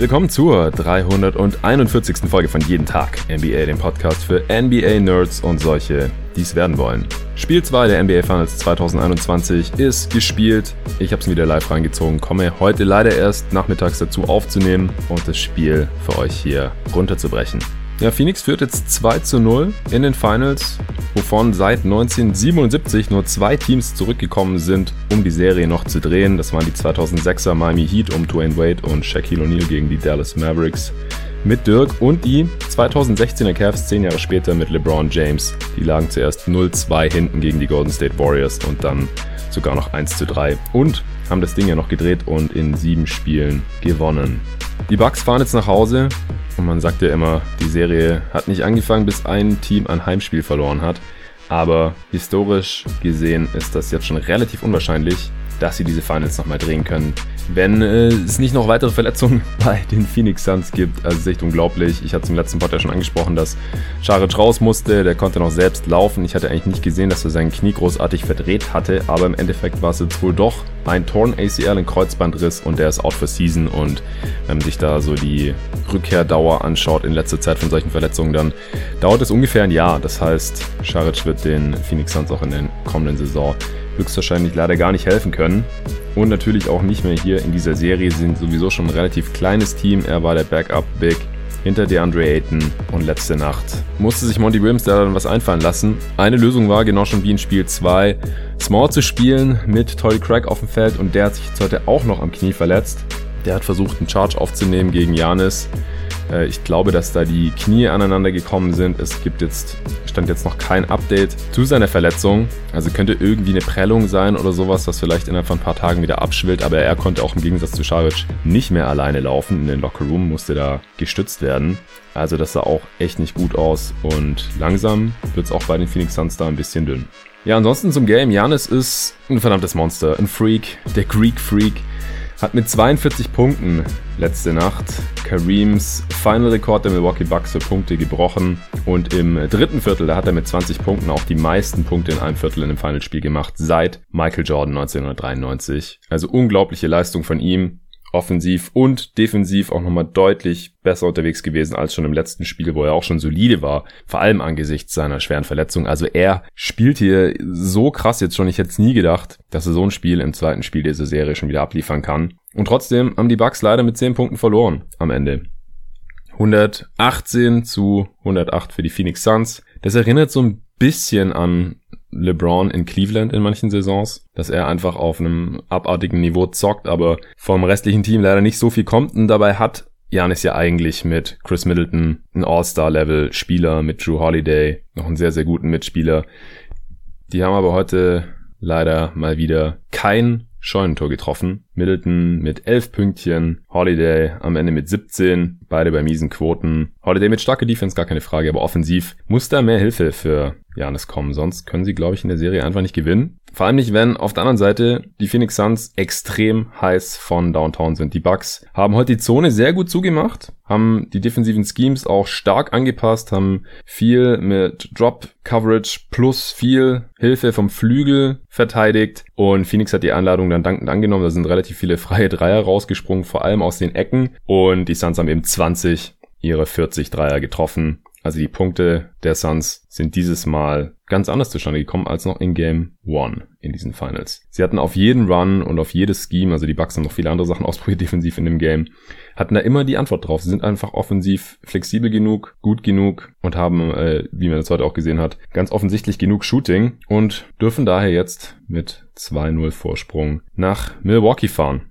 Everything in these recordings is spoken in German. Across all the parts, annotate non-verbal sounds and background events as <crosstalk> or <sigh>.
Willkommen zur 341. Folge von Jeden Tag NBA, dem Podcast für NBA-Nerds und solche, die es werden wollen. Spiel 2 der NBA Finals 2021 ist gespielt. Ich habe es wieder live reingezogen, komme heute leider erst nachmittags dazu aufzunehmen und das Spiel für euch hier runterzubrechen. Ja, Phoenix führt jetzt 2 zu 0 in den Finals, wovon seit 1977 nur zwei Teams zurückgekommen sind, um die Serie noch zu drehen. Das waren die 2006er Miami Heat um Dwayne Wade und Shaquille O'Neal gegen die Dallas Mavericks mit Dirk und die 2016er Cavs zehn Jahre später mit LeBron James. Die lagen zuerst 0-2 hinten gegen die Golden State Warriors und dann sogar noch 1 zu 3 und haben das Ding ja noch gedreht und in sieben Spielen gewonnen. Die Bucks fahren jetzt nach Hause und man sagt ja immer, die Serie hat nicht angefangen, bis ein Team ein Heimspiel verloren hat. Aber historisch gesehen ist das jetzt schon relativ unwahrscheinlich, dass sie diese Finals nochmal drehen können. Wenn äh, es nicht noch weitere Verletzungen <laughs> bei den Phoenix Suns gibt, also ist echt unglaublich. Ich hatte es im letzten Podcast schon angesprochen, dass Scharic raus musste, der konnte noch selbst laufen. Ich hatte eigentlich nicht gesehen, dass er sein Knie großartig verdreht hatte, aber im Endeffekt war es jetzt wohl doch ein Torn ACL, ein Kreuzbandriss und der ist out for season und wenn man sich da so die Rückkehrdauer anschaut in letzter Zeit von solchen Verletzungen, dann dauert es ungefähr ein Jahr. Das heißt, Scharic wird den Phoenix Suns auch in der kommenden Saison höchstwahrscheinlich leider gar nicht helfen können. Und natürlich auch nicht mehr hier in dieser Serie. Sie sind sowieso schon ein relativ kleines Team. Er war der Backup-Big hinter DeAndre Ayton und letzte Nacht musste sich Monty Williams da dann was einfallen lassen. Eine Lösung war, genau schon wie in Spiel 2, Small zu spielen mit Tory Craig auf dem Feld und der hat sich jetzt heute auch noch am Knie verletzt. Der hat versucht, einen Charge aufzunehmen gegen Janis. Äh, ich glaube, dass da die Knie aneinander gekommen sind. Es gibt jetzt, stand jetzt noch kein Update zu seiner Verletzung. Also könnte irgendwie eine Prellung sein oder sowas, was vielleicht innerhalb von ein paar Tagen wieder abschwillt. Aber er konnte auch im Gegensatz zu Scharic nicht mehr alleine laufen. In den Locker Room musste da gestützt werden. Also das sah auch echt nicht gut aus und langsam wird es auch bei den Phoenix Suns da ein bisschen dünn. Ja, ansonsten zum Game. Janis ist ein verdammtes Monster, ein Freak, der Greek Freak. Hat mit 42 Punkten letzte Nacht Kareems Final-Rekord der Milwaukee Bucks für Punkte gebrochen. Und im dritten Viertel, da hat er mit 20 Punkten auch die meisten Punkte in einem Viertel in einem Finalspiel gemacht seit Michael Jordan 1993. Also unglaubliche Leistung von ihm offensiv und defensiv auch nochmal deutlich besser unterwegs gewesen als schon im letzten Spiel, wo er auch schon solide war, vor allem angesichts seiner schweren Verletzung. Also er spielt hier so krass jetzt schon. Ich hätte es nie gedacht, dass er so ein Spiel im zweiten Spiel dieser Serie schon wieder abliefern kann. Und trotzdem haben die Bucks leider mit 10 Punkten verloren am Ende. 118 zu 108 für die Phoenix Suns. Das erinnert so ein bisschen an LeBron in Cleveland in manchen Saisons, dass er einfach auf einem abartigen Niveau zockt, aber vom restlichen Team leider nicht so viel kommt und dabei hat Janis ja eigentlich mit Chris Middleton ein All-Star-Level-Spieler, mit Drew Holiday noch einen sehr, sehr guten Mitspieler. Die haben aber heute leider mal wieder kein Scheunentor getroffen. Middleton mit 11 Pünktchen, Holiday am Ende mit 17, beide bei miesen Quoten. Holiday mit starker Defense, gar keine Frage, aber offensiv muss da mehr Hilfe für Janis kommen, sonst können sie, glaube ich, in der Serie einfach nicht gewinnen. Vor allem nicht, wenn auf der anderen Seite die Phoenix Suns extrem heiß von Downtown sind. Die Bucks haben heute die Zone sehr gut zugemacht, haben die defensiven Schemes auch stark angepasst, haben viel mit Drop Coverage plus viel Hilfe vom Flügel verteidigt und Phoenix hat die Einladung dann dankend angenommen. Da sind relativ viele freie Dreier rausgesprungen, vor allem aus den Ecken und die Suns haben eben 20 ihre 40 Dreier getroffen. Also die Punkte der Suns sind dieses Mal ganz anders zustande gekommen als noch in Game One in diesen Finals. Sie hatten auf jeden Run und auf jedes Scheme, also die Bucks haben noch viele andere Sachen <laughs> ausprobiert defensiv in dem Game, hatten da immer die Antwort drauf. Sie sind einfach offensiv flexibel genug, gut genug und haben, äh, wie man das heute auch gesehen hat, ganz offensichtlich genug Shooting und dürfen daher jetzt mit 2-0 Vorsprung nach Milwaukee fahren.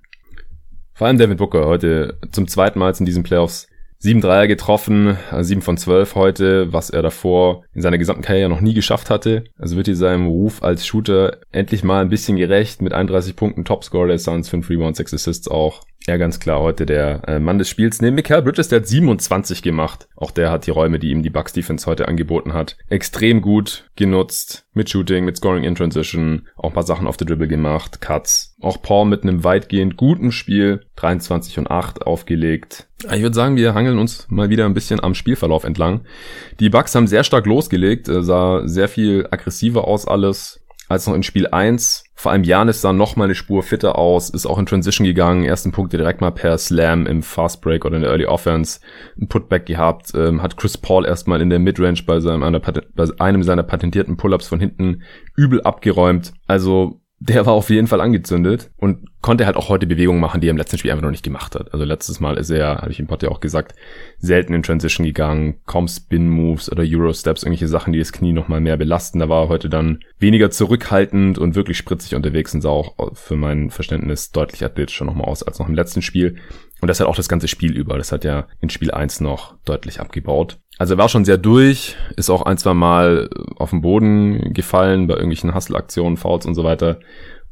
Vor allem David Booker heute zum zweiten Mal in diesen Playoffs Sieben Dreier getroffen, also sieben von zwölf heute, was er davor in seiner gesamten Karriere noch nie geschafft hatte. Also wird hier seinem Ruf als Shooter endlich mal ein bisschen gerecht mit 31 Punkten Topscorer der Suns, 5 Rebounds, 6 Assists auch. Ja, ganz klar heute der äh, Mann des Spiels. Neben Michael Bridges, der hat 27 gemacht. Auch der hat die Räume, die ihm die Bucks Defense heute angeboten hat, extrem gut genutzt. Mit Shooting, mit Scoring in Transition, auch ein paar Sachen auf der Dribble gemacht, Cuts. Auch Paul mit einem weitgehend guten Spiel, 23 und 8 aufgelegt. Ich würde sagen, wir hangeln uns mal wieder ein bisschen am Spielverlauf entlang. Die Bucks haben sehr stark losgelegt, äh, sah sehr viel aggressiver aus alles als noch in Spiel 1. Vor allem Janis sah noch eine Spur fitter aus, ist auch in Transition gegangen, ersten Punkte direkt mal per Slam im Fast Break oder in der Early Offense, ein Putback gehabt, ähm, hat Chris Paul erstmal in der Midrange bei seinem bei einem seiner patentierten Pull-ups von hinten übel abgeräumt. Also der war auf jeden Fall angezündet und konnte halt auch heute Bewegungen machen, die er im letzten Spiel einfach noch nicht gemacht hat. Also letztes Mal ist er, habe ich im Pod ja auch gesagt, selten in Transition gegangen, kaum Spin-Moves oder Euro-Steps, irgendwelche Sachen, die das Knie nochmal mehr belasten. Da war er heute dann weniger zurückhaltend und wirklich spritzig unterwegs und sah auch für mein Verständnis deutlich athletischer nochmal aus als noch im letzten Spiel. Und das hat auch das ganze Spiel über. Das hat ja in Spiel 1 noch deutlich abgebaut. Also er war schon sehr durch, ist auch ein, zwei Mal auf den Boden gefallen bei irgendwelchen Hustle-Aktionen, Fouls und so weiter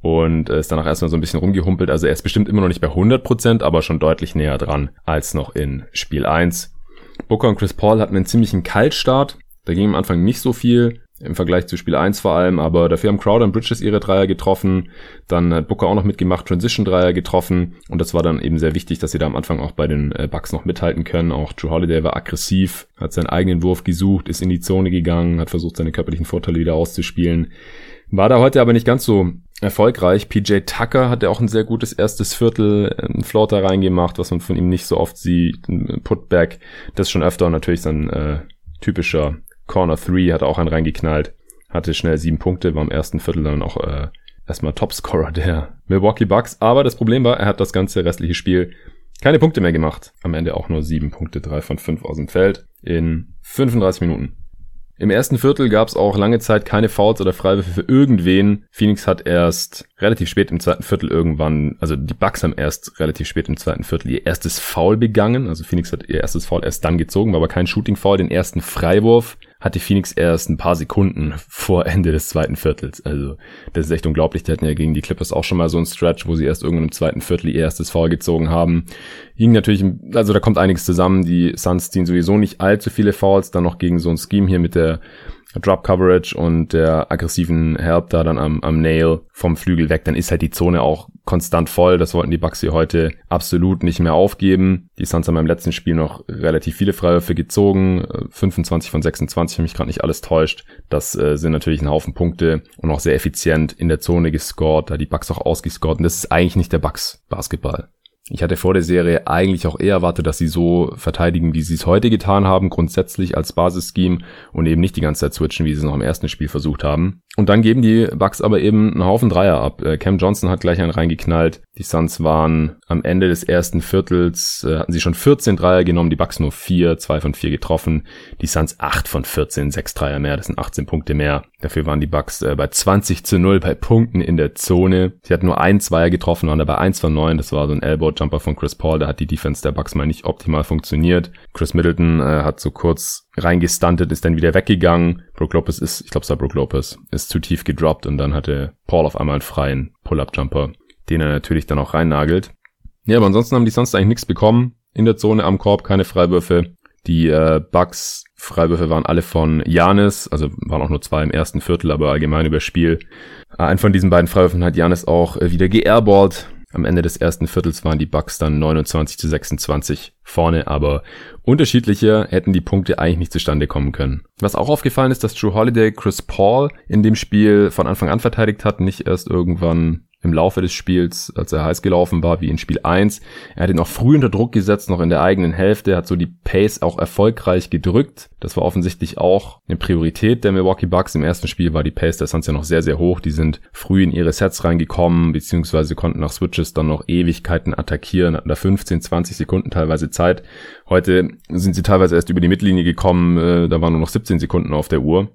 und ist danach erstmal so ein bisschen rumgehumpelt. Also er ist bestimmt immer noch nicht bei 100%, aber schon deutlich näher dran als noch in Spiel 1. Booker und Chris Paul hatten einen ziemlichen Kaltstart. Da ging am Anfang nicht so viel im Vergleich zu Spiel 1 vor allem, aber dafür haben Crowder und Bridges ihre Dreier getroffen, dann hat Booker auch noch mitgemacht, Transition Dreier getroffen und das war dann eben sehr wichtig, dass sie da am Anfang auch bei den äh, Bucks noch mithalten können. Auch Drew Holiday war aggressiv, hat seinen eigenen Wurf gesucht, ist in die Zone gegangen, hat versucht seine körperlichen Vorteile wieder auszuspielen. War da heute aber nicht ganz so erfolgreich. PJ Tucker hatte auch ein sehr gutes erstes Viertel, ein Floater reingemacht, was man von ihm nicht so oft sieht, ein Putback, das schon öfter natürlich sein äh, typischer Corner 3 hat auch einen reingeknallt, hatte schnell sieben Punkte, war im ersten Viertel dann auch äh, erstmal Topscorer der Milwaukee Bucks. Aber das Problem war, er hat das ganze restliche Spiel keine Punkte mehr gemacht. Am Ende auch nur sieben Punkte, drei von fünf aus dem Feld in 35 Minuten. Im ersten Viertel gab es auch lange Zeit keine Fouls oder Freiwürfe für irgendwen. Phoenix hat erst relativ spät im zweiten Viertel irgendwann, also die Bucks haben erst relativ spät im zweiten Viertel ihr erstes Foul begangen. Also Phoenix hat ihr erstes Foul erst dann gezogen, war aber kein Shooting Foul. Den ersten Freiwurf hatte Phoenix erst ein paar Sekunden <laughs> vor Ende des zweiten Viertels. Also das ist echt unglaublich. Die hatten ja gegen die Clippers auch schon mal so einen Stretch, wo sie erst irgendwann im zweiten Viertel ihr erstes Foul gezogen haben. Hing natürlich, also da kommt einiges zusammen. Die Suns ziehen sowieso nicht allzu viele Fouls. Dann noch gegen so ein Scheme hier mit der Drop Coverage und der aggressiven Help da dann am, am Nail vom Flügel weg, dann ist halt die Zone auch konstant voll. Das wollten die Bucks hier heute absolut nicht mehr aufgeben. Die Suns haben im letzten Spiel noch relativ viele Freiwürfe gezogen. 25 von 26, wenn mich gerade nicht alles täuscht. Das äh, sind natürlich ein Haufen Punkte und auch sehr effizient in der Zone gescored, da die Bucks auch ausgescored. Und das ist eigentlich nicht der Bucks Basketball. Ich hatte vor der Serie eigentlich auch eher erwartet, dass sie so verteidigen, wie sie es heute getan haben, grundsätzlich als Basisscheme und eben nicht die ganze Zeit switchen, wie sie es noch im ersten Spiel versucht haben. Und dann geben die Bucks aber eben einen Haufen Dreier ab. Äh, Cam Johnson hat gleich einen reingeknallt. Die Suns waren am Ende des ersten Viertels, äh, hatten sie schon 14 Dreier genommen, die Bucks nur 4, 2 von 4 getroffen. Die Suns 8 von 14, 6 Dreier mehr, das sind 18 Punkte mehr. Dafür waren die Bucks äh, bei 20 zu 0 bei Punkten in der Zone. Sie hatten nur ein Zweier getroffen, waren dabei 1 von 9, das war so ein Elbow-Jumper von Chris Paul, da hat die Defense der Bucks mal nicht optimal funktioniert. Chris Middleton äh, hat so kurz reingestuntet, ist dann wieder weggegangen. Brook Lopez ist, ich glaube es war Brook Lopez, ist zu tief gedroppt und dann hatte Paul auf einmal einen freien Pull-Up-Jumper, den er natürlich dann auch reinnagelt. Ja, aber ansonsten haben die sonst eigentlich nichts bekommen. In der Zone am Korb keine Freiwürfe. Die äh, Bucks Freiwürfe waren alle von Janis, also waren auch nur zwei im ersten Viertel, aber allgemein über Spiel. Äh, ein von diesen beiden Freiwürfen hat Janis auch äh, wieder geairballt. Am Ende des ersten Viertels waren die Bucks dann 29 zu 26 vorne, aber unterschiedlicher hätten die Punkte eigentlich nicht zustande kommen können. Was auch aufgefallen ist, dass Drew Holiday Chris Paul in dem Spiel von Anfang an verteidigt hat, nicht erst irgendwann im Laufe des Spiels, als er heiß gelaufen war, wie in Spiel 1. Er hat ihn auch früh unter Druck gesetzt, noch in der eigenen Hälfte, hat so die Pace auch erfolgreich gedrückt. Das war offensichtlich auch eine Priorität der Milwaukee Bucks. Im ersten Spiel war die Pace der Suns ja noch sehr, sehr hoch. Die sind früh in ihre Sets reingekommen, beziehungsweise konnten nach Switches dann noch Ewigkeiten attackieren, hatten da 15, 20 Sekunden teilweise Zeit. Heute sind sie teilweise erst über die Mittellinie gekommen, äh, da waren nur noch 17 Sekunden auf der Uhr,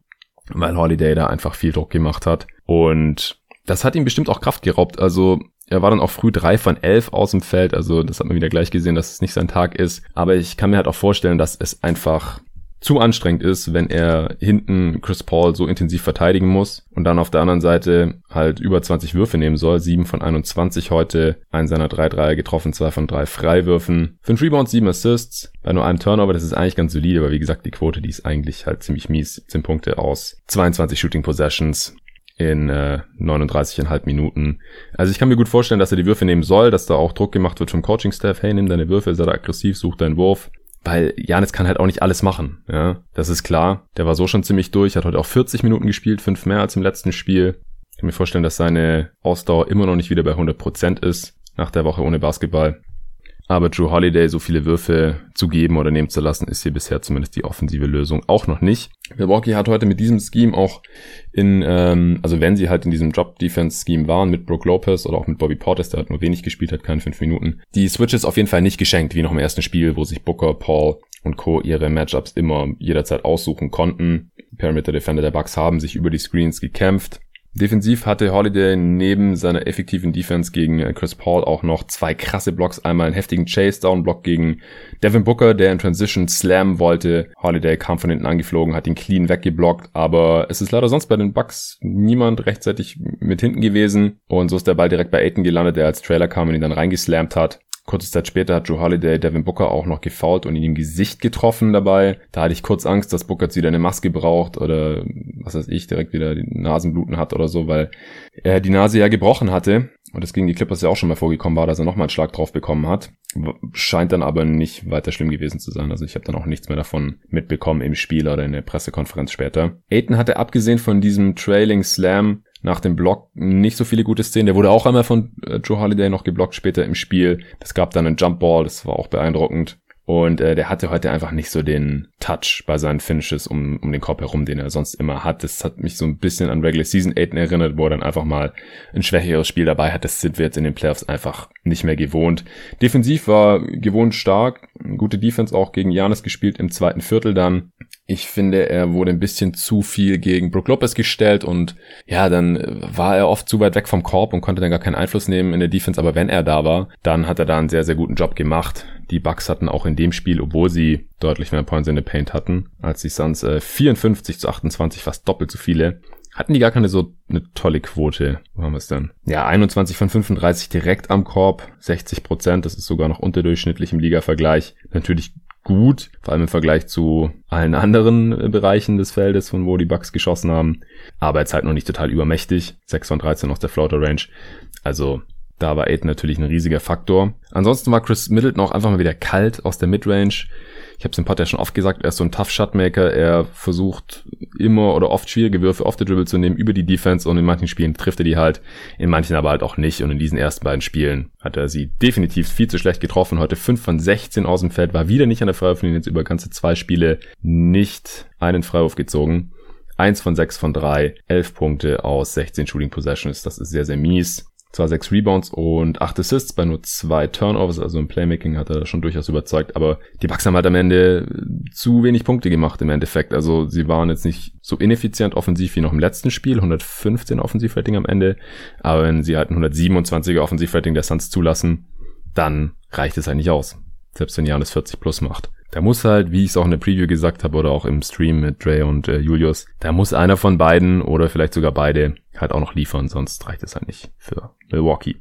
weil Holiday da einfach viel Druck gemacht hat. Und das hat ihm bestimmt auch Kraft geraubt. Also er war dann auch früh drei von elf aus dem Feld. Also das hat man wieder gleich gesehen, dass es nicht sein Tag ist. Aber ich kann mir halt auch vorstellen, dass es einfach zu anstrengend ist, wenn er hinten Chris Paul so intensiv verteidigen muss und dann auf der anderen Seite halt über 20 Würfe nehmen soll. 7 von 21 heute, einen seiner drei Dreier getroffen, zwei von drei Freiwürfen. 5 Rebounds, 7 Assists, bei nur einem Turnover, das ist eigentlich ganz solide, aber wie gesagt, die Quote, die ist eigentlich halt ziemlich mies. 17 Punkte aus 22 Shooting Possessions in äh, 39,5 Minuten. Also ich kann mir gut vorstellen, dass er die Würfe nehmen soll, dass da auch Druck gemacht wird vom Coaching-Staff. Hey, nimm deine Würfe, sei da aggressiv, such deinen Wurf. Weil Janis kann halt auch nicht alles machen, ja. Das ist klar. Der war so schon ziemlich durch, hat heute auch 40 Minuten gespielt, fünf mehr als im letzten Spiel. kann mir vorstellen, dass seine Ausdauer immer noch nicht wieder bei 100% ist nach der Woche ohne Basketball. Aber Drew Holiday so viele Würfe zu geben oder nehmen zu lassen, ist hier bisher zumindest die offensive Lösung auch noch nicht. Milwaukee hat heute mit diesem Scheme auch in, ähm, also wenn sie halt in diesem Drop-Defense-Scheme waren, mit Brooke Lopez oder auch mit Bobby Portis, der hat nur wenig gespielt hat, keine fünf Minuten, die Switches auf jeden Fall nicht geschenkt, wie noch im ersten Spiel, wo sich Booker, Paul und Co. ihre Matchups immer jederzeit aussuchen konnten. Perimeter Defender der Bucks haben sich über die Screens gekämpft Defensiv hatte Holiday neben seiner effektiven Defense gegen äh, Chris Paul auch noch zwei krasse Blocks. Einmal einen heftigen Chase-Down-Block gegen Devin Booker, der in Transition Slam wollte. Holiday kam von hinten angeflogen, hat ihn clean weggeblockt, aber es ist leider sonst bei den Bucks niemand rechtzeitig mit hinten gewesen. Und so ist der Ball direkt bei Aiton gelandet, der als Trailer kam und ihn dann reingeslammt hat. Kurze Zeit später hat Joe Holiday Devin Booker auch noch gefoult und ihn im Gesicht getroffen dabei. Da hatte ich kurz Angst, dass Booker jetzt wieder eine Maske braucht oder was weiß ich, direkt wieder die Nasenbluten hat oder so, weil er die Nase ja gebrochen hatte. Und das gegen die Clippers ja auch schon mal vorgekommen war, dass er nochmal einen Schlag drauf bekommen hat. Scheint dann aber nicht weiter schlimm gewesen zu sein. Also ich habe dann auch nichts mehr davon mitbekommen im Spiel oder in der Pressekonferenz später. Aiton hatte abgesehen von diesem Trailing Slam nach dem Block nicht so viele gute Szenen. Der wurde auch einmal von äh, Joe Holiday noch geblockt später im Spiel. Es gab dann einen Jumpball, das war auch beeindruckend. Und äh, der hatte heute einfach nicht so den Touch bei seinen Finishes um, um den Korb herum, den er sonst immer hat. Das hat mich so ein bisschen an Regular Season 8 erinnert, wo er dann einfach mal ein schwächeres Spiel dabei hat. Das sind wir jetzt in den Playoffs einfach nicht mehr gewohnt. Defensiv war gewohnt stark. Gute Defense auch gegen Janis gespielt im zweiten Viertel dann. Ich finde, er wurde ein bisschen zu viel gegen Brook Lopez gestellt und ja, dann war er oft zu weit weg vom Korb und konnte dann gar keinen Einfluss nehmen in der Defense. Aber wenn er da war, dann hat er da einen sehr, sehr guten Job gemacht. Die Bucks hatten auch in dem Spiel, obwohl sie deutlich mehr Points in the Paint hatten, als die Suns äh, 54 zu 28, fast doppelt so viele. Hatten die gar keine so eine tolle Quote. Wo haben wir es denn? Ja, 21 von 35 direkt am Korb, 60 Prozent. Das ist sogar noch unterdurchschnittlich im Liga-Vergleich. Natürlich gut, vor allem im Vergleich zu allen anderen äh, Bereichen des Feldes, von wo die Bucks geschossen haben. Aber jetzt halt noch nicht total übermächtig. 6 von 13 aus der Floater Range. Also da war Aiden natürlich ein riesiger Faktor. Ansonsten war Chris Middleton auch einfach mal wieder kalt aus der Midrange. Ich habe es im Pod ja schon oft gesagt, er ist so ein Tough Shotmaker. Er versucht immer oder oft schwierige Würfe auf der Dribble zu nehmen über die Defense und in manchen Spielen trifft er die halt, in manchen aber halt auch nicht. Und in diesen ersten beiden Spielen hat er sie definitiv viel zu schlecht getroffen. Heute 5 von 16 aus dem Feld, war wieder nicht an der Freiwurflinie, jetzt über ganze zwei Spiele nicht einen Freiwurf gezogen. 1 von 6 von 3, 11 Punkte aus 16 Shooting Possessions. Das ist sehr, sehr mies zwar sechs Rebounds und acht Assists bei nur zwei Turnovers, also im Playmaking hat er schon durchaus überzeugt, aber die Bucks haben halt am Ende zu wenig Punkte gemacht im Endeffekt. Also sie waren jetzt nicht so ineffizient offensiv wie noch im letzten Spiel, 115 Offensivrating am Ende, aber wenn sie halt ein 127er Offensivrating der Suns zulassen, dann reicht es halt nicht aus. Selbst wenn Janis 40 plus macht. Da muss halt, wie ich es auch in der Preview gesagt habe oder auch im Stream mit Dre und äh, Julius, da muss einer von beiden oder vielleicht sogar beide halt auch noch liefern, sonst reicht es halt nicht für Milwaukee.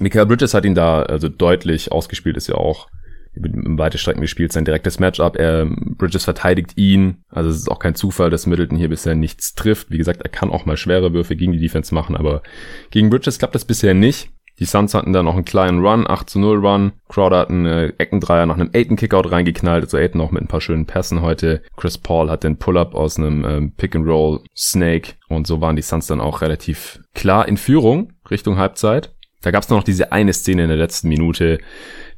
Michael Bridges hat ihn da also deutlich ausgespielt, ist ja auch über weite Strecken gespielt, sein direktes Matchup. Er, Bridges verteidigt ihn. Also es ist auch kein Zufall, dass Middleton hier bisher nichts trifft. Wie gesagt, er kann auch mal schwere Würfe gegen die Defense machen, aber gegen Bridges klappt das bisher nicht. Die Suns hatten dann noch einen kleinen Run, 8 zu 0 Run. Crowder hat einen äh, Eckendreier nach einem Aiton Kickout reingeknallt, also Aiton auch mit ein paar schönen Pässen heute. Chris Paul hat den Pull-Up aus einem ähm, Pick and Roll Snake und so waren die Suns dann auch relativ klar in Führung Richtung Halbzeit. Da gab es noch diese eine Szene in der letzten Minute,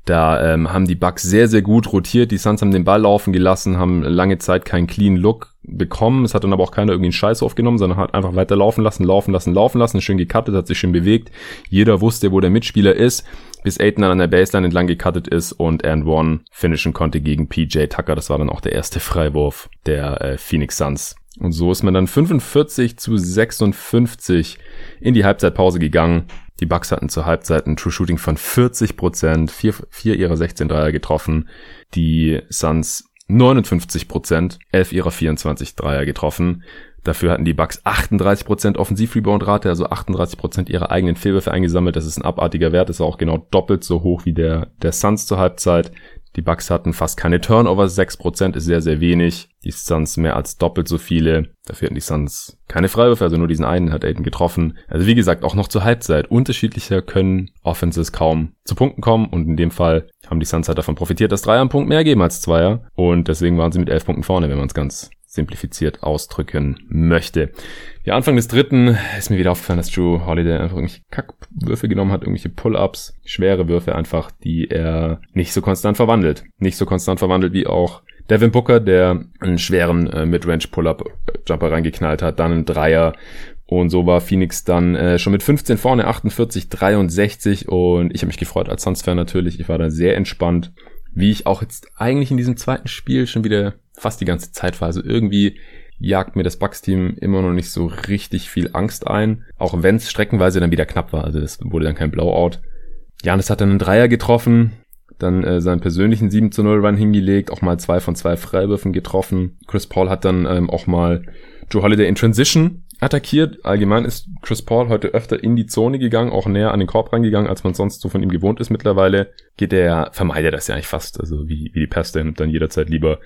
da ähm, haben die Bucks sehr, sehr gut rotiert. Die Suns haben den Ball laufen gelassen, haben lange Zeit keinen clean Look bekommen. Es hat dann aber auch keiner irgendwie einen Scheiß aufgenommen, sondern hat einfach weiter laufen lassen, laufen lassen, laufen lassen, schön gecuttet, hat sich schön bewegt. Jeder wusste, wo der Mitspieler ist, bis Aiden dann an der Baseline entlang gecuttet ist und and one finishen konnte gegen PJ Tucker. Das war dann auch der erste Freiwurf der äh, Phoenix Suns. Und so ist man dann 45 zu 56 in die Halbzeitpause gegangen. Die Bucks hatten zur Halbzeit ein True Shooting von 40 Prozent, vier, vier ihrer 16 Dreier getroffen. Die Suns 59 Prozent, elf ihrer 24 Dreier getroffen. Dafür hatten die Bucks 38 Prozent Offensiv-Rebound-Rate, also 38 Prozent ihrer eigenen Fehlwürfe eingesammelt. Das ist ein abartiger Wert, das ist auch genau doppelt so hoch wie der der Suns zur Halbzeit. Die Bucks hatten fast keine Turnovers, 6% ist sehr, sehr wenig. Die Suns mehr als doppelt so viele. Dafür hatten die Suns keine Freiwürfe, also nur diesen einen hat Aiden getroffen. Also wie gesagt, auch noch zur Halbzeit. Unterschiedlicher können Offenses kaum zu Punkten kommen und in dem Fall haben die Suns halt davon profitiert, dass Dreier einen Punkt mehr geben als Zweier und deswegen waren sie mit elf Punkten vorne, wenn man es ganz simplifiziert ausdrücken möchte. Ja, Anfang des dritten ist mir wieder aufgefallen, dass Drew Holiday einfach irgendwelche Kackwürfe genommen hat, irgendwelche Pull-ups, schwere Würfe einfach, die er nicht so konstant verwandelt. Nicht so konstant verwandelt wie auch Devin Booker, der einen schweren äh, Midrange Pull-up Jumper reingeknallt hat, dann einen Dreier und so war Phoenix dann äh, schon mit 15 vorne, 48, 63 und ich habe mich gefreut als Suns-Fan natürlich. Ich war da sehr entspannt, wie ich auch jetzt eigentlich in diesem zweiten Spiel schon wieder fast die ganze Zeit war. Also irgendwie jagt mir das Bucks-Team immer noch nicht so richtig viel Angst ein, auch wenn es streckenweise dann wieder knapp war. Also das wurde dann kein Blowout. Janis hat dann einen Dreier getroffen, dann äh, seinen persönlichen 7 zu 0 Run hingelegt, auch mal zwei von zwei Freiwürfen getroffen. Chris Paul hat dann ähm, auch mal Joe Holiday in Transition attackiert. Allgemein ist Chris Paul heute öfter in die Zone gegangen, auch näher an den Korb reingegangen, als man sonst so von ihm gewohnt ist mittlerweile. Geht er, vermeidet das ja eigentlich fast, also wie, wie die nimmt dann jederzeit lieber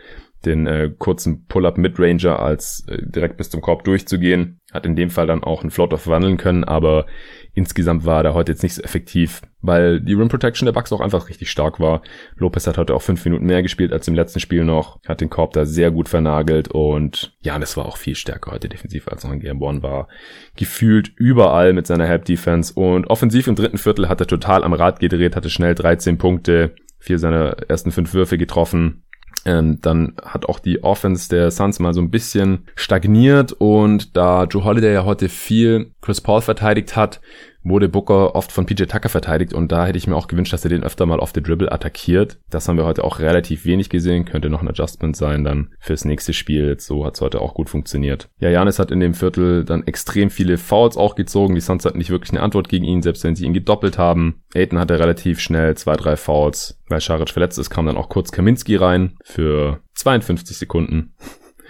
den äh, kurzen Pull-up Midranger als äh, direkt bis zum Korb durchzugehen. Hat in dem Fall dann auch einen Floater verwandeln können, aber insgesamt war der heute jetzt nicht so effektiv, weil die Rim Protection der Bucks auch einfach richtig stark war. Lopez hat heute auch fünf Minuten mehr gespielt als im letzten Spiel noch, hat den Korb da sehr gut vernagelt und ja, das war auch viel stärker heute defensiv als noch in Game One war. Gefühlt überall mit seiner Help Defense und offensiv im dritten Viertel hat er total am Rad gedreht, hatte schnell 13 Punkte, vier seiner ersten fünf Würfe getroffen ähm, dann hat auch die Offense der Suns mal so ein bisschen stagniert und da Joe Holiday ja heute viel Chris Paul verteidigt hat, wurde Booker oft von PJ Tucker verteidigt und da hätte ich mir auch gewünscht, dass er den öfter mal auf der Dribble attackiert. Das haben wir heute auch relativ wenig gesehen, könnte noch ein Adjustment sein dann fürs nächste Spiel. So hat es heute auch gut funktioniert. Ja, Janis hat in dem Viertel dann extrem viele Fouls auch gezogen. Die Suns hatten nicht wirklich eine Antwort gegen ihn, selbst wenn sie ihn gedoppelt haben. Aiden hatte relativ schnell zwei, drei Fouls. Weil Scharic verletzt ist, kam dann auch kurz Kaminski rein für 52 Sekunden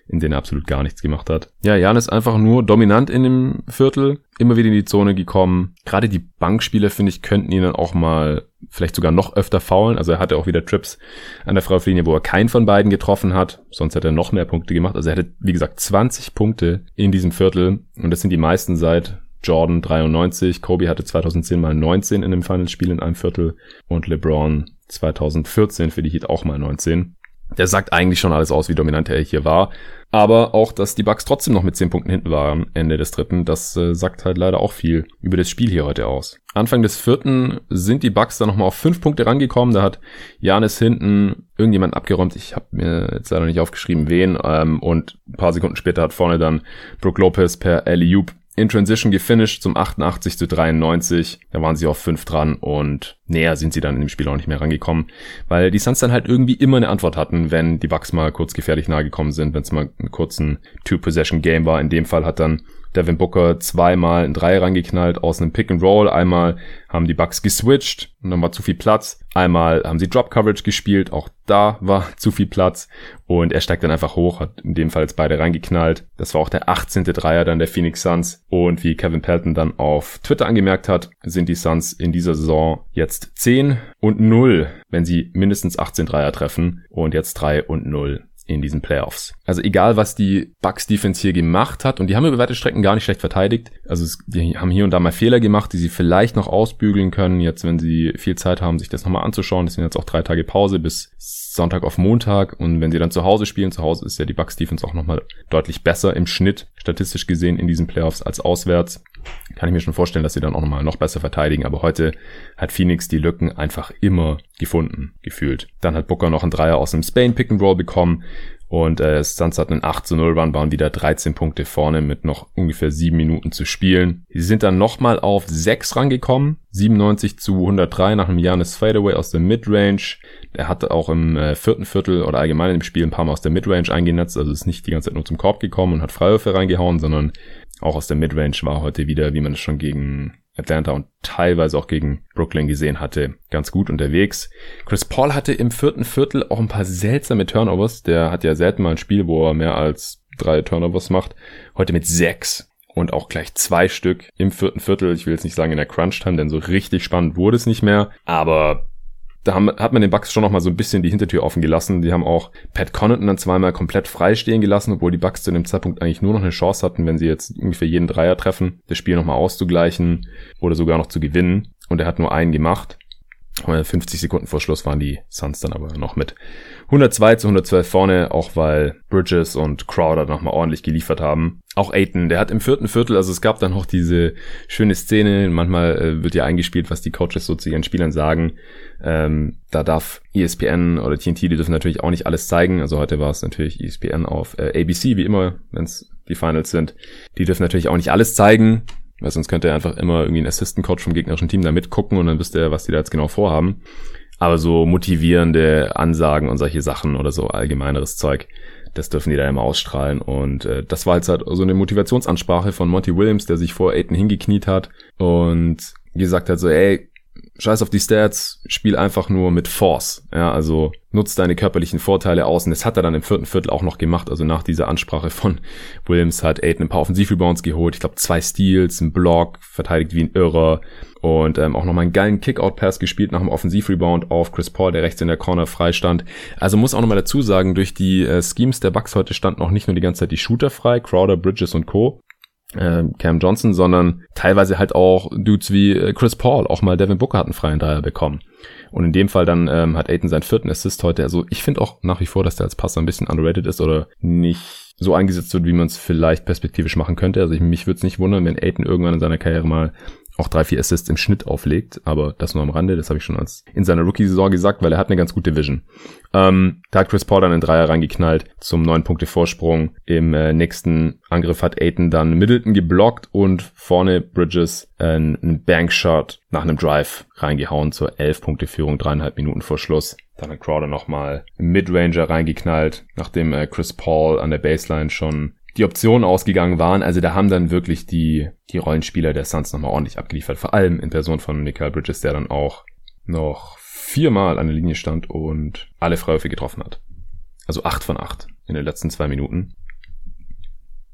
in denen er absolut gar nichts gemacht hat. Ja, Jan ist einfach nur dominant in dem Viertel, immer wieder in die Zone gekommen. Gerade die Bankspieler, finde ich, könnten ihn dann auch mal vielleicht sogar noch öfter faulen. Also er hatte auch wieder Trips an der Freiwurflinie, wo er keinen von beiden getroffen hat. Sonst hätte er noch mehr Punkte gemacht. Also er hätte, wie gesagt, 20 Punkte in diesem Viertel. Und das sind die meisten seit Jordan 93. Kobe hatte 2010 mal 19 in dem Finalspiel in einem Viertel. Und LeBron 2014 für die Heat auch mal 19. Der sagt eigentlich schon alles aus, wie dominant er hier war. Aber auch, dass die Bucks trotzdem noch mit 10 Punkten hinten waren, Ende des dritten, das äh, sagt halt leider auch viel über das Spiel hier heute aus. Anfang des vierten sind die Bucks dann nochmal auf 5 Punkte rangekommen. Da hat Janis hinten irgendjemand abgeräumt. Ich habe mir jetzt leider nicht aufgeschrieben, wen. Ähm, und ein paar Sekunden später hat vorne dann Brook Lopez per alley in Transition gefinisht zum 88 zu 93. Da waren sie auf 5 dran und näher sind sie dann in dem Spiel auch nicht mehr rangekommen, weil die Suns dann halt irgendwie immer eine Antwort hatten, wenn die Bucks mal kurz gefährlich nahe gekommen sind, wenn es mal einen kurzen Two-Possession-Game war. In dem Fall hat dann Devin Booker zweimal ein Dreier reingeknallt aus einem Pick and Roll. Einmal haben die Bucks geswitcht und dann war zu viel Platz. Einmal haben sie Drop Coverage gespielt, auch da war <laughs> zu viel Platz und er steigt dann einfach hoch, hat in dem Fall jetzt beide reingeknallt. Das war auch der 18. Dreier dann der Phoenix Suns und wie Kevin Pelton dann auf Twitter angemerkt hat, sind die Suns in dieser Saison jetzt 10 und 0, wenn sie mindestens 18 Dreier treffen und jetzt 3 und 0 in diesen Playoffs. Also egal, was die Bucks Defense hier gemacht hat, und die haben über weite Strecken gar nicht schlecht verteidigt. Also die haben hier und da mal Fehler gemacht, die sie vielleicht noch ausbügeln können, jetzt wenn sie viel Zeit haben, sich das nochmal anzuschauen. Das sind jetzt auch drei Tage Pause bis Sonntag auf Montag. Und wenn sie dann zu Hause spielen, zu Hause ist ja die Bucks Defense auch nochmal deutlich besser im Schnitt, statistisch gesehen, in diesen Playoffs als auswärts. Kann ich mir schon vorstellen, dass sie dann auch nochmal noch besser verteidigen. Aber heute hat Phoenix die Lücken einfach immer gefunden, gefühlt. Dann hat Booker noch einen Dreier aus dem Spain Pick and Roll bekommen. Und äh, Suns hatten einen 8 zu 0 Run, waren wieder 13 Punkte vorne mit noch ungefähr 7 Minuten zu spielen. Sie sind dann nochmal auf 6 rangekommen. 97 zu 103 nach einem Janis Fadeaway aus der Midrange. Er hatte auch im äh, vierten Viertel oder allgemein im Spiel ein paar Mal aus der Midrange eingenetzt, also ist nicht die ganze Zeit nur zum Korb gekommen und hat Freiwürfe reingehauen, sondern auch aus der Midrange war heute wieder, wie man es schon gegen Atlanta und teilweise auch gegen Brooklyn gesehen hatte, ganz gut unterwegs. Chris Paul hatte im vierten Viertel auch ein paar seltsame Turnovers. Der hat ja selten mal ein Spiel, wo er mehr als drei Turnovers macht. Heute mit sechs und auch gleich zwei Stück im vierten Viertel. Ich will jetzt nicht sagen in der Crunch-Time, denn so richtig spannend wurde es nicht mehr. Aber da haben, hat man den Bucks schon noch mal so ein bisschen die Hintertür offen gelassen. Die haben auch Pat Connaughton dann zweimal komplett frei stehen gelassen, obwohl die Bucks zu dem Zeitpunkt eigentlich nur noch eine Chance hatten, wenn sie jetzt ungefähr jeden Dreier treffen, das Spiel noch mal auszugleichen oder sogar noch zu gewinnen. Und er hat nur einen gemacht. 50 Sekunden vor Schluss waren die Suns dann aber noch mit 102 zu 112 vorne, auch weil Bridges und Crowder nochmal ordentlich geliefert haben. Auch Aiton, der hat im vierten Viertel, also es gab dann noch diese schöne Szene, manchmal äh, wird ja eingespielt, was die Coaches so zu ihren Spielern sagen. Ähm, da darf ESPN oder TNT, die dürfen natürlich auch nicht alles zeigen. Also heute war es natürlich ESPN auf äh, ABC, wie immer, wenn es die Finals sind. Die dürfen natürlich auch nicht alles zeigen. Weil sonst könnte er einfach immer irgendwie ein Assistant Coach vom gegnerischen Team da mitgucken und dann wüsste er, was die da jetzt genau vorhaben. Aber so motivierende Ansagen und solche Sachen oder so allgemeineres Zeug, das dürfen die da immer ausstrahlen. Und äh, das war jetzt halt so eine Motivationsansprache von Monty Williams, der sich vor Aiden hingekniet hat und gesagt hat so, ey, scheiß auf die Stats, spiel einfach nur mit Force. Ja, also nutz deine körperlichen Vorteile aus. Und das hat er dann im vierten Viertel auch noch gemacht. Also nach dieser Ansprache von Williams hat Aiden ein paar Offensivrebounds geholt. Ich glaube zwei Steals, ein Block, verteidigt wie ein Irrer. Und ähm, auch nochmal einen geilen Kickout-Pass gespielt nach einem Offensivrebound auf Chris Paul, der rechts in der Corner frei stand. Also muss auch nochmal dazu sagen, durch die äh, Schemes der Bucks heute standen auch nicht nur die ganze Zeit die Shooter frei, Crowder, Bridges und Co., äh, Cam Johnson, sondern teilweise halt auch Dudes wie äh, Chris Paul, auch mal Devin Booker hat einen freien Dreier bekommen. Und in dem Fall dann ähm, hat Aiden seinen vierten Assist heute. Also ich finde auch nach wie vor, dass der als Passer ein bisschen underrated ist oder nicht so eingesetzt wird, wie man es vielleicht perspektivisch machen könnte. Also ich, mich würde es nicht wundern, wenn Aiden irgendwann in seiner Karriere mal auch drei, vier Assists im Schnitt auflegt, aber das nur am Rande, das habe ich schon als in seiner Rookie-Saison gesagt, weil er hat eine ganz gute Vision. Ähm, da hat Chris Paul dann einen Dreier reingeknallt zum neun Punkte Vorsprung. Im äh, nächsten Angriff hat Aiton dann Middleton geblockt und vorne Bridges äh, einen Bankshot nach einem Drive reingehauen zur elf Punkte Führung, dreieinhalb Minuten vor Schluss. Dann hat Crowder nochmal Midranger reingeknallt, nachdem äh, Chris Paul an der Baseline schon die Optionen ausgegangen waren. Also da haben dann wirklich die, die Rollenspieler der Suns nochmal ordentlich abgeliefert. Vor allem in Person von Michael Bridges, der dann auch noch viermal an der Linie stand und alle Freiwürfe getroffen hat. Also acht von acht in den letzten zwei Minuten.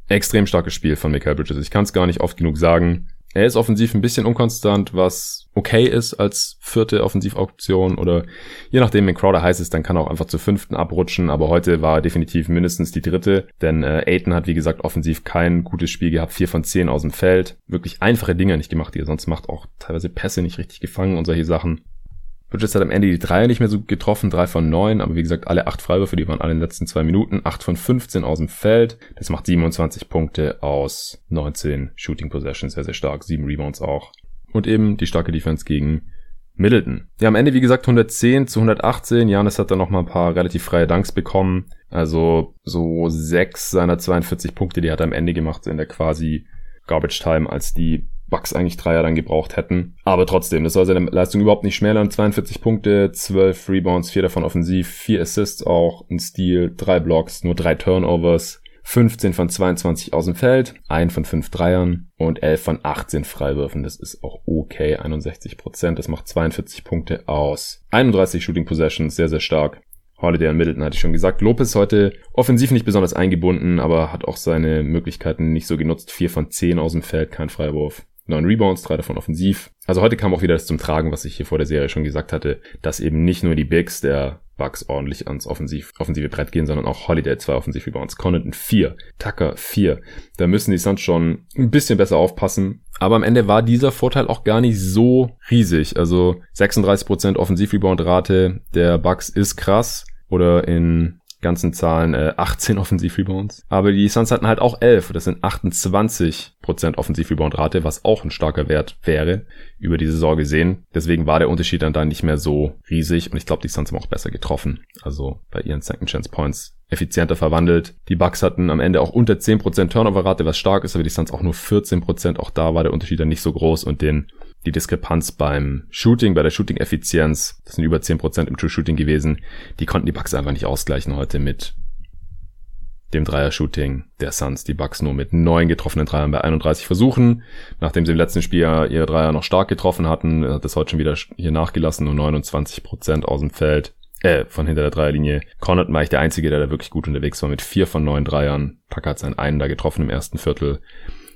Extrem starkes Spiel von Michael Bridges. Ich kann es gar nicht oft genug sagen. Er ist offensiv ein bisschen unkonstant, was okay ist als vierte Offensivoption oder je nachdem, wenn Crowder heiß ist, dann kann er auch einfach zur fünften abrutschen, aber heute war er definitiv mindestens die dritte, denn äh, Aiton hat wie gesagt offensiv kein gutes Spiel gehabt, vier von zehn aus dem Feld, wirklich einfache Dinge nicht gemacht, die er sonst macht, auch teilweise Pässe nicht richtig gefangen und solche Sachen. Bridges hat am Ende die Dreier nicht mehr so getroffen, drei von neun, aber wie gesagt, alle acht Freiwürfe, die waren alle in den letzten zwei Minuten, acht von 15 aus dem Feld. Das macht 27 Punkte aus 19 Shooting Possessions, sehr, sehr stark, sieben Rebounds auch. Und eben die starke Defense gegen Middleton. Ja, am Ende, wie gesagt, 110 zu 118. Janis hat dann noch mal ein paar relativ freie Dunks bekommen. Also so sechs seiner 42 Punkte, die hat er am Ende gemacht in der quasi Garbage Time, als die Bucks eigentlich Dreier dann gebraucht hätten. Aber trotzdem, das soll seine Leistung überhaupt nicht schmälern. 42 Punkte, 12 Rebounds, 4 davon offensiv, 4 Assists auch, ein Steal, 3 Blocks, nur 3 Turnovers. 15 von 22 aus dem Feld, 1 von 5 Dreiern und 11 von 18 Freiwürfen. Das ist auch okay, 61 Prozent. Das macht 42 Punkte aus. 31 Shooting Possessions, sehr, sehr stark. Holiday und Middleton hatte ich schon gesagt. Lopez heute offensiv nicht besonders eingebunden, aber hat auch seine Möglichkeiten nicht so genutzt. 4 von 10 aus dem Feld, kein Freiwurf. 9 Rebounds, 3 davon offensiv. Also heute kam auch wieder das zum Tragen, was ich hier vor der Serie schon gesagt hatte, dass eben nicht nur die Bigs der Bucks ordentlich ans offensiv, offensive Brett gehen, sondern auch Holiday zwei offensiv Rebounds, Connaughton vier, Tucker vier. Da müssen die Suns schon ein bisschen besser aufpassen. Aber am Ende war dieser Vorteil auch gar nicht so riesig. Also 36% Offensiv-Rebound-Rate der Bucks ist krass. Oder in ganzen Zahlen äh, 18 Offensiv-Rebounds. Aber die Suns hatten halt auch 11. Das sind 28% Offensiv-Rebound-Rate, was auch ein starker Wert wäre, über die Saison gesehen. Deswegen war der Unterschied dann da nicht mehr so riesig. Und ich glaube, die Suns haben auch besser getroffen. Also bei ihren Second Chance Points effizienter verwandelt. Die Bucks hatten am Ende auch unter 10% Turnover-Rate, was stark ist, aber die Suns auch nur 14%. Auch da war der Unterschied dann nicht so groß und den die Diskrepanz beim Shooting, bei der Shooting-Effizienz, das sind über 10% im True Shooting gewesen, die konnten die Bucks einfach nicht ausgleichen heute mit dem Dreier-Shooting der Suns. Die Bucks nur mit neun getroffenen Dreiern bei 31 Versuchen. Nachdem sie im letzten Spiel ihre Dreier noch stark getroffen hatten, hat das heute schon wieder hier nachgelassen, nur 29% aus dem Feld. Äh, von hinter der Dreierlinie. Connaughton war ich der Einzige, der da wirklich gut unterwegs war mit vier von neun Dreiern. Tucker hat seinen einen da getroffen im ersten Viertel.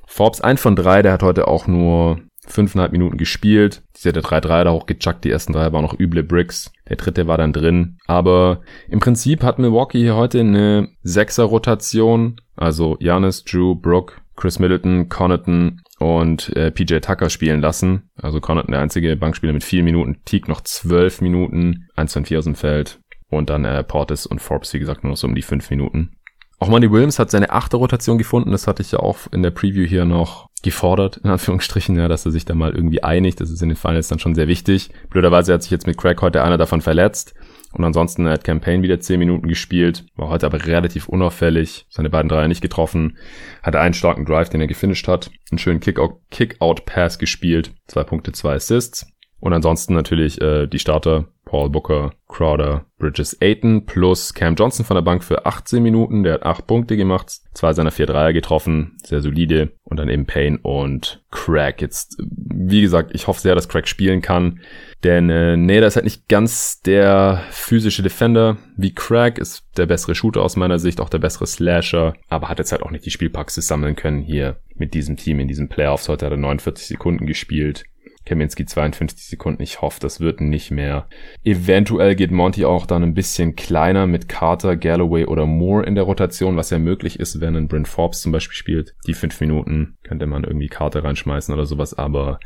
Forbes ein von drei, der hat heute auch nur fünfeinhalb Minuten gespielt. Sie hat der 3-3 da hochgechuckt, die ersten drei waren noch üble Bricks. Der dritte war dann drin. Aber im Prinzip hat Milwaukee hier heute eine Sechser-Rotation. Also Janis, Drew, Brooke, Chris Middleton, Connaughton und äh, PJ Tucker spielen lassen. Also Connaughton der einzige Bankspieler mit vier Minuten, Teague noch zwölf Minuten, eins von vier aus dem Feld und dann äh, Portis und Forbes, wie gesagt, nur noch so um die fünf Minuten. Auch Monty Williams hat seine achte Rotation gefunden. Das hatte ich ja auch in der Preview hier noch gefordert, in Anführungsstrichen, ja, dass er sich da mal irgendwie einigt. Das ist in den Finals dann schon sehr wichtig. Blöderweise hat sich jetzt mit Craig heute einer davon verletzt. Und ansonsten hat Campaign wieder 10 Minuten gespielt, war heute aber relativ unauffällig, seine beiden Dreier nicht getroffen, hatte einen starken Drive, den er gefinisht hat, einen schönen Kick-Out-Pass gespielt, zwei Punkte, zwei Assists. Und ansonsten natürlich äh, die Starter, Paul Booker, Crowder, Bridges Aiton plus Cam Johnson von der Bank für 18 Minuten. Der hat 8 Punkte gemacht, zwei seiner vier Dreier getroffen, sehr solide. Und dann eben Payne und Craig. Jetzt, wie gesagt, ich hoffe sehr, dass Craig spielen kann. Denn äh, nee, das ist halt nicht ganz der physische Defender wie Craig, ist der bessere Shooter aus meiner Sicht, auch der bessere Slasher, aber hat jetzt halt auch nicht die Spielpraxis sammeln können hier mit diesem Team in diesen Playoffs. Heute hat er 49 Sekunden gespielt. Kaminski 52 Sekunden. Ich hoffe, das wird nicht mehr. Eventuell geht Monty auch dann ein bisschen kleiner mit Carter, Galloway oder Moore in der Rotation, was ja möglich ist, wenn ein Brent Forbes zum Beispiel spielt. Die fünf Minuten könnte man irgendwie Carter reinschmeißen oder sowas, aber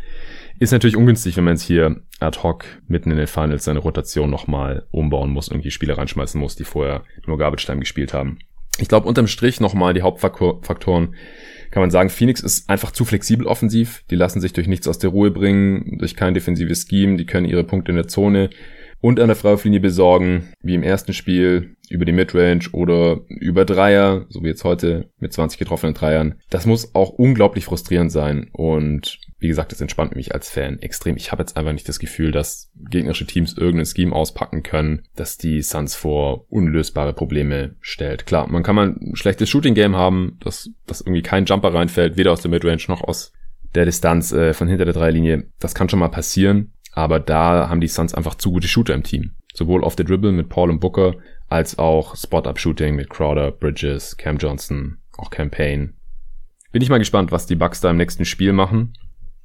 ist natürlich ungünstig, wenn man jetzt hier ad hoc mitten in den Finals seine Rotation nochmal umbauen muss, irgendwie Spieler reinschmeißen muss, die vorher nur Garbage Time gespielt haben. Ich glaube, unterm Strich nochmal die Hauptfaktoren kann man sagen, Phoenix ist einfach zu flexibel offensiv. Die lassen sich durch nichts aus der Ruhe bringen, durch kein defensives Scheme. Die können ihre Punkte in der Zone und an der Freiwurflinie besorgen, wie im ersten Spiel, über die Midrange oder über Dreier, so wie jetzt heute mit 20 getroffenen Dreiern. Das muss auch unglaublich frustrierend sein und wie gesagt, das entspannt mich als Fan extrem. Ich habe jetzt einfach nicht das Gefühl, dass gegnerische Teams irgendein Scheme auspacken können, dass die Suns vor unlösbare Probleme stellt. Klar, man kann mal ein schlechtes Shooting-Game haben, dass, dass irgendwie kein Jumper reinfällt, weder aus der Midrange noch aus der Distanz äh, von hinter der Dreilinie. Das kann schon mal passieren, aber da haben die Suns einfach zu gute Shooter im Team. Sowohl auf der Dribble mit Paul und Booker, als auch Spot-Up-Shooting mit Crowder, Bridges, Cam Johnson, auch Campaign. Bin ich mal gespannt, was die Bucks da im nächsten Spiel machen.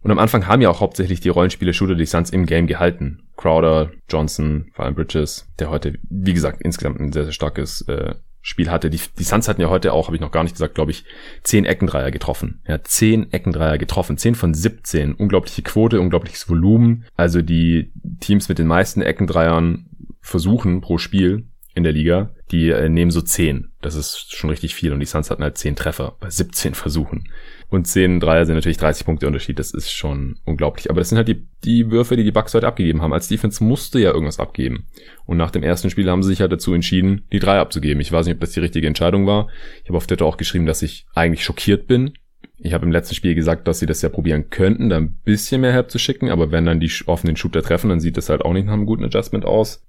Und am Anfang haben ja auch hauptsächlich die Rollenspiele-Shooter die Suns im Game gehalten. Crowder, Johnson, vor allem Bridges, der heute, wie gesagt, insgesamt ein sehr, sehr starkes äh, Spiel hatte. Die, die Suns hatten ja heute auch, habe ich noch gar nicht gesagt, glaube ich, zehn Eckendreier getroffen. Ja, zehn Eckendreier getroffen. Zehn von 17. Unglaubliche Quote, unglaubliches Volumen. Also die Teams mit den meisten Eckendreiern versuchen pro Spiel in der Liga, die äh, nehmen so zehn. Das ist schon richtig viel. Und die Suns hatten halt zehn Treffer bei 17 Versuchen. Und 10 Dreier sind natürlich 30 Punkte Unterschied. Das ist schon unglaublich. Aber das sind halt die, die Würfe, die die Bucks heute abgegeben haben. Als Defense musste ja irgendwas abgeben. Und nach dem ersten Spiel haben sie sich halt dazu entschieden, die drei abzugeben. Ich weiß nicht, ob das die richtige Entscheidung war. Ich habe auf Twitter auch geschrieben, dass ich eigentlich schockiert bin. Ich habe im letzten Spiel gesagt, dass sie das ja probieren könnten, da ein bisschen mehr Help zu schicken, aber wenn dann die offenen Shooter treffen, dann sieht das halt auch nicht nach einem guten Adjustment aus.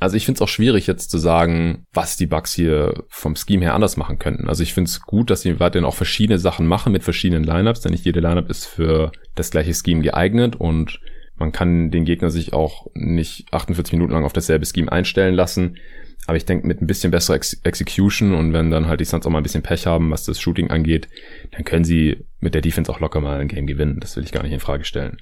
Also ich finde es auch schwierig jetzt zu sagen, was die Bugs hier vom Scheme her anders machen könnten. Also ich finde es gut, dass sie weiterhin auch verschiedene Sachen machen mit verschiedenen Lineups, denn nicht jede Lineup ist für das gleiche Scheme geeignet und man kann den Gegner sich auch nicht 48 Minuten lang auf dasselbe Scheme einstellen lassen. Aber ich denke, mit ein bisschen besserer Ex Execution und wenn dann halt die Suns auch mal ein bisschen Pech haben, was das Shooting angeht, dann können sie mit der Defense auch locker mal ein Game gewinnen. Das will ich gar nicht in Frage stellen.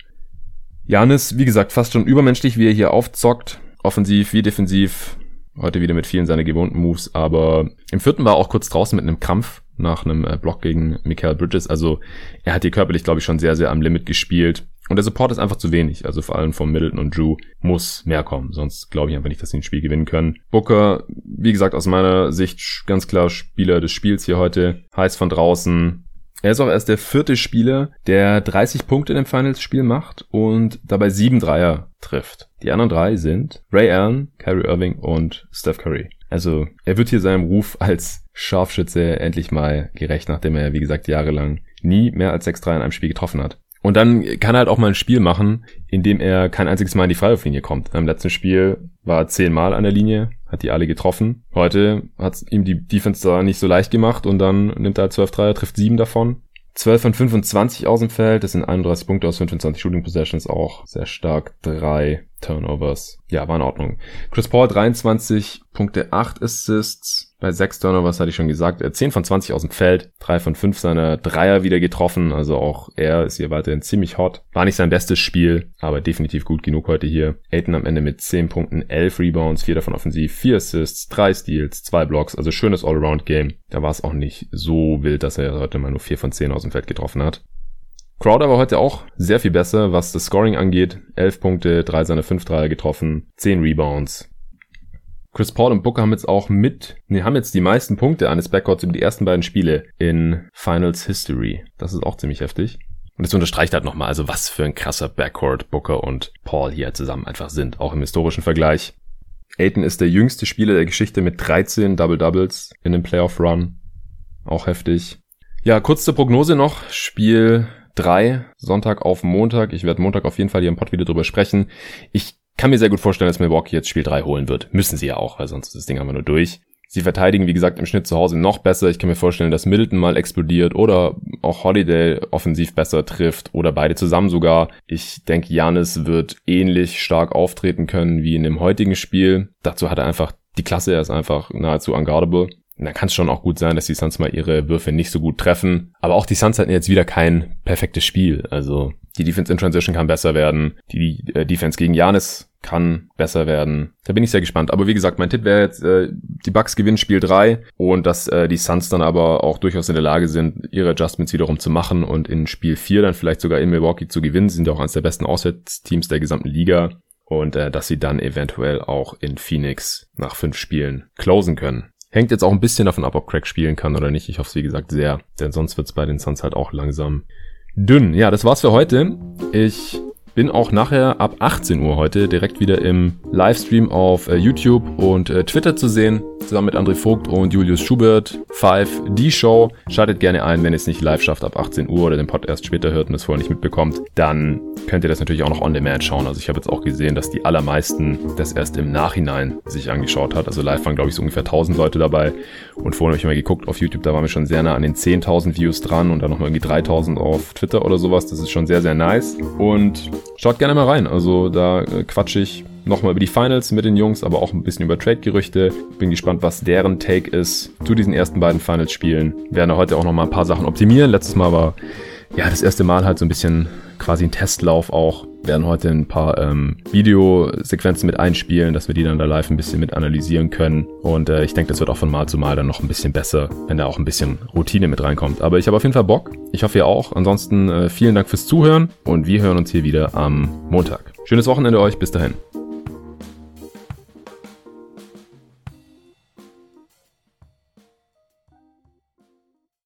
Janis, wie gesagt, fast schon übermenschlich, wie er hier aufzockt offensiv wie defensiv. Heute wieder mit vielen seiner gewohnten Moves, aber im vierten war er auch kurz draußen mit einem Krampf nach einem äh, Block gegen Michael Bridges. Also er hat hier körperlich, glaube ich, schon sehr, sehr am Limit gespielt. Und der Support ist einfach zu wenig. Also vor allem von Middleton und Drew muss mehr kommen. Sonst glaube ich einfach nicht, dass sie ein Spiel gewinnen können. Booker, wie gesagt, aus meiner Sicht ganz klar Spieler des Spiels hier heute. Heiß von draußen, er ist auch erst der vierte Spieler, der 30 Punkte in dem Finals-Spiel macht und dabei sieben Dreier trifft. Die anderen drei sind Ray Allen, Kyrie Irving und Steph Curry. Also er wird hier seinem Ruf als Scharfschütze endlich mal gerecht, nachdem er, wie gesagt, jahrelang nie mehr als sechs Dreier in einem Spiel getroffen hat. Und dann kann er halt auch mal ein Spiel machen, in dem er kein einziges Mal in die Freiwurflinie kommt. Im letzten Spiel war er zehnmal an der Linie, hat die alle getroffen. Heute hat ihm die Defense da nicht so leicht gemacht und dann nimmt er halt 12 Dreier, trifft 7 davon. 12 von 25 aus dem Feld, das sind 31 Punkte aus 25 Shooting Possessions, auch sehr stark. Drei Turnovers. Ja, war in Ordnung. Chris Paul 23 Punkte, 8 Assists. Bei 6 Turnovers hatte ich schon gesagt. 10 von 20 aus dem Feld. 3 von 5 seiner Dreier wieder getroffen. Also auch er ist hier weiterhin ziemlich hot. War nicht sein bestes Spiel, aber definitiv gut genug heute hier. Aiden am Ende mit 10 Punkten, 11 Rebounds, 4 davon offensiv, 4 Assists, 3 Steals, 2 Blocks. Also schönes Allround-Game. Da war es auch nicht so wild, dass er heute mal nur 4 von 10 aus dem Feld getroffen hat. Crowder war heute auch sehr viel besser, was das Scoring angeht. 11 Punkte, 3 seiner 5 Dreier getroffen, 10 Rebounds. Chris Paul und Booker haben jetzt auch mit, nee, haben jetzt die meisten Punkte eines Backcourts über die ersten beiden Spiele in Finals History. Das ist auch ziemlich heftig. Und das unterstreicht halt nochmal, also was für ein krasser Backcourt Booker und Paul hier zusammen einfach sind, auch im historischen Vergleich. Aiton ist der jüngste Spieler der Geschichte mit 13 Double-Doubles in einem Playoff-Run. Auch heftig. Ja, kurz zur Prognose noch. Spiel 3, Sonntag auf Montag. Ich werde Montag auf jeden Fall hier im Pod wieder drüber sprechen. Ich kann mir sehr gut vorstellen, dass Milwaukee jetzt Spiel 3 holen wird. Müssen sie ja auch, weil sonst ist das Ding einfach nur durch. Sie verteidigen, wie gesagt, im Schnitt zu Hause noch besser. Ich kann mir vorstellen, dass Middleton mal explodiert oder auch Holiday offensiv besser trifft oder beide zusammen sogar. Ich denke, Janis wird ähnlich stark auftreten können wie in dem heutigen Spiel. Dazu hat er einfach die Klasse, er ist einfach nahezu unguardable. Und dann kann es schon auch gut sein, dass die Suns mal ihre Würfe nicht so gut treffen. Aber auch die Suns hatten jetzt wieder kein perfektes Spiel. Also die Defense in Transition kann besser werden. Die äh, Defense gegen Janis kann besser werden. Da bin ich sehr gespannt. Aber wie gesagt, mein Tipp wäre jetzt, äh, die Bucks gewinnen Spiel 3 und dass äh, die Suns dann aber auch durchaus in der Lage sind, ihre Adjustments wiederum zu machen und in Spiel 4 dann vielleicht sogar in Milwaukee zu gewinnen. Sie sind ja auch eines der besten Auswärtsteams der gesamten Liga. Und äh, dass sie dann eventuell auch in Phoenix nach fünf Spielen closen können. Hängt jetzt auch ein bisschen davon ab, ob Craig spielen kann oder nicht. Ich hoffe es, wie gesagt, sehr. Denn sonst wird es bei den Suns halt auch langsam dünn. Ja, das war's für heute. Ich bin auch nachher ab 18 Uhr heute direkt wieder im Livestream auf äh, YouTube und äh, Twitter zu sehen, zusammen mit André Vogt und Julius Schubert. 5 Die Show. Schaltet gerne ein, wenn ihr es nicht live schafft ab 18 Uhr oder den Pod erst später hört und es vorher nicht mitbekommt. Dann könnt ihr das natürlich auch noch on demand schauen. Also ich habe jetzt auch gesehen, dass die allermeisten das erst im Nachhinein sich angeschaut hat. Also live waren glaube ich so ungefähr 1000 Leute dabei und vorhin habe ich mal geguckt auf YouTube, da waren wir schon sehr nah an den 10.000 Views dran und dann noch mal irgendwie 3000 auf Twitter oder sowas. Das ist schon sehr, sehr nice. Und schaut gerne mal rein. Also da äh, quatsche ich nochmal über die Finals mit den Jungs, aber auch ein bisschen über Trade-Gerüchte. Bin gespannt, was deren Take ist zu diesen ersten beiden Finals-Spielen. Werden heute auch nochmal ein paar Sachen optimieren. Letztes Mal war ja das erste Mal halt so ein bisschen quasi ein Testlauf auch. Werden heute ein paar ähm, Videosequenzen mit einspielen, dass wir die dann da live ein bisschen mit analysieren können. Und äh, ich denke, das wird auch von Mal zu Mal dann noch ein bisschen besser, wenn da auch ein bisschen Routine mit reinkommt. Aber ich habe auf jeden Fall Bock. Ich hoffe ihr auch. Ansonsten äh, vielen Dank fürs Zuhören und wir hören uns hier wieder am Montag. Schönes Wochenende euch. Bis dahin.